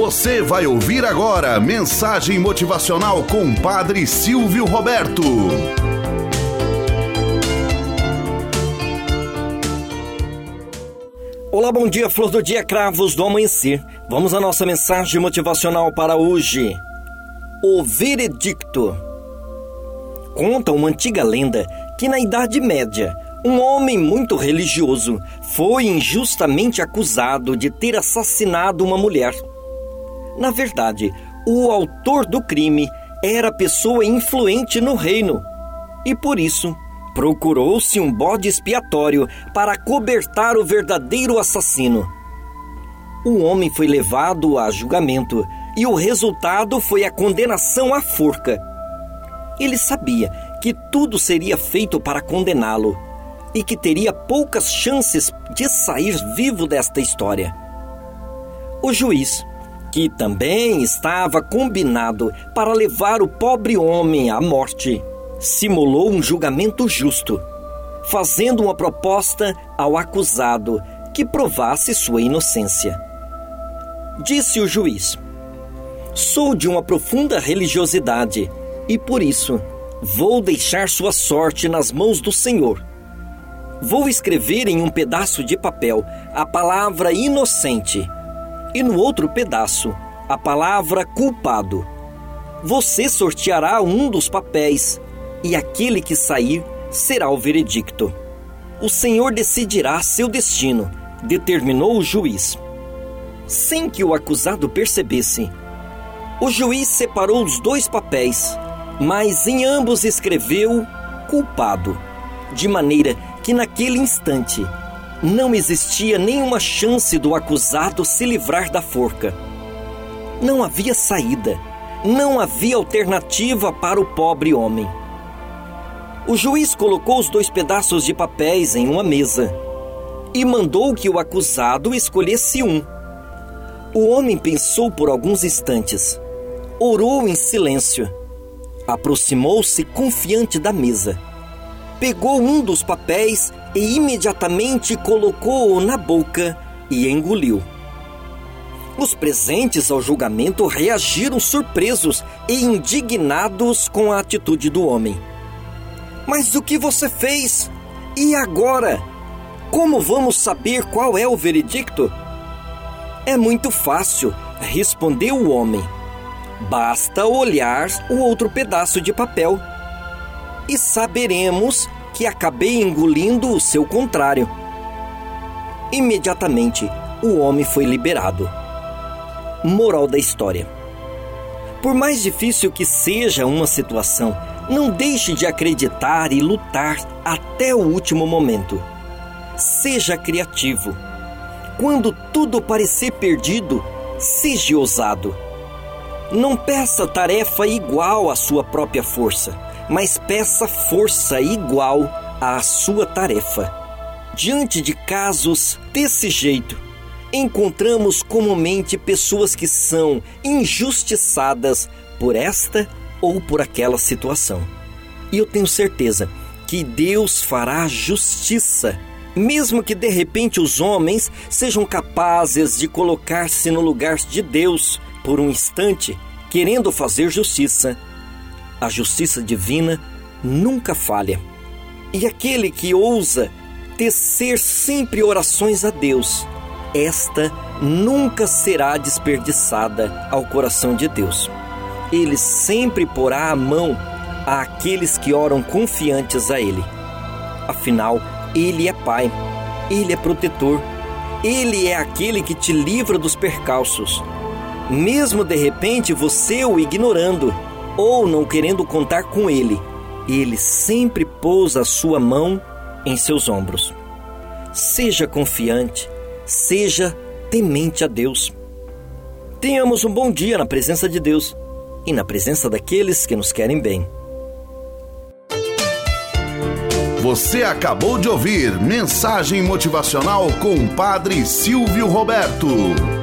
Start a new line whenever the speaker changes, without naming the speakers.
Você vai ouvir agora mensagem motivacional com Padre Silvio Roberto.
Olá, bom dia, flor do dia, cravos do amanhecer. Vamos à nossa mensagem motivacional para hoje. O veredicto. Conta uma antiga lenda que na Idade Média, um homem muito religioso foi injustamente acusado de ter assassinado uma mulher. Na verdade, o autor do crime era pessoa influente no reino e por isso procurou-se um bode expiatório para cobertar o verdadeiro assassino. O homem foi levado a julgamento e o resultado foi a condenação à forca. Ele sabia que tudo seria feito para condená-lo e que teria poucas chances de sair vivo desta história. O juiz que também estava combinado para levar o pobre homem à morte, simulou um julgamento justo, fazendo uma proposta ao acusado que provasse sua inocência. Disse o juiz: Sou de uma profunda religiosidade e por isso vou deixar sua sorte nas mãos do Senhor. Vou escrever em um pedaço de papel a palavra inocente e no outro pedaço a palavra culpado. Você sorteará um dos papéis e aquele que sair será o veredicto. O Senhor decidirá seu destino, determinou o juiz. Sem que o acusado percebesse, o juiz separou os dois papéis, mas em ambos escreveu culpado, de maneira que naquele instante não existia nenhuma chance do acusado se livrar da forca. Não havia saída, não havia alternativa para o pobre homem. O juiz colocou os dois pedaços de papéis em uma mesa e mandou que o acusado escolhesse um. O homem pensou por alguns instantes, orou em silêncio, aproximou-se confiante da mesa, pegou um dos papéis e imediatamente colocou-o na boca e engoliu. Os presentes ao julgamento reagiram surpresos e indignados com a atitude do homem. Mas o que você fez? E agora? Como vamos saber qual é o veredicto? É muito fácil, respondeu o homem. Basta olhar o outro pedaço de papel e saberemos que acabei engolindo o seu contrário. Imediatamente, o homem foi liberado. Moral da história: Por mais difícil que seja uma situação, não deixe de acreditar e lutar até o último momento. Seja criativo. Quando tudo parecer perdido, seja ousado. Não peça tarefa igual à sua própria força mas peça força igual à sua tarefa. Diante de casos desse jeito, encontramos comumente pessoas que são injustiçadas por esta ou por aquela situação. E eu tenho certeza que Deus fará justiça, mesmo que de repente os homens sejam capazes de colocar-se no lugar de Deus por um instante, querendo fazer justiça a justiça divina nunca falha. E aquele que ousa tecer sempre orações a Deus, esta nunca será desperdiçada ao coração de Deus. Ele sempre porá a mão àqueles que oram confiantes a Ele. Afinal, Ele é Pai, Ele é protetor, Ele é aquele que te livra dos percalços. Mesmo de repente você o ignorando, ou não querendo contar com ele, ele sempre pousa a sua mão em seus ombros. Seja confiante, seja temente a Deus. Tenhamos um bom dia na presença de Deus e na presença daqueles que nos querem bem.
Você acabou de ouvir Mensagem Motivacional com o Padre Silvio Roberto.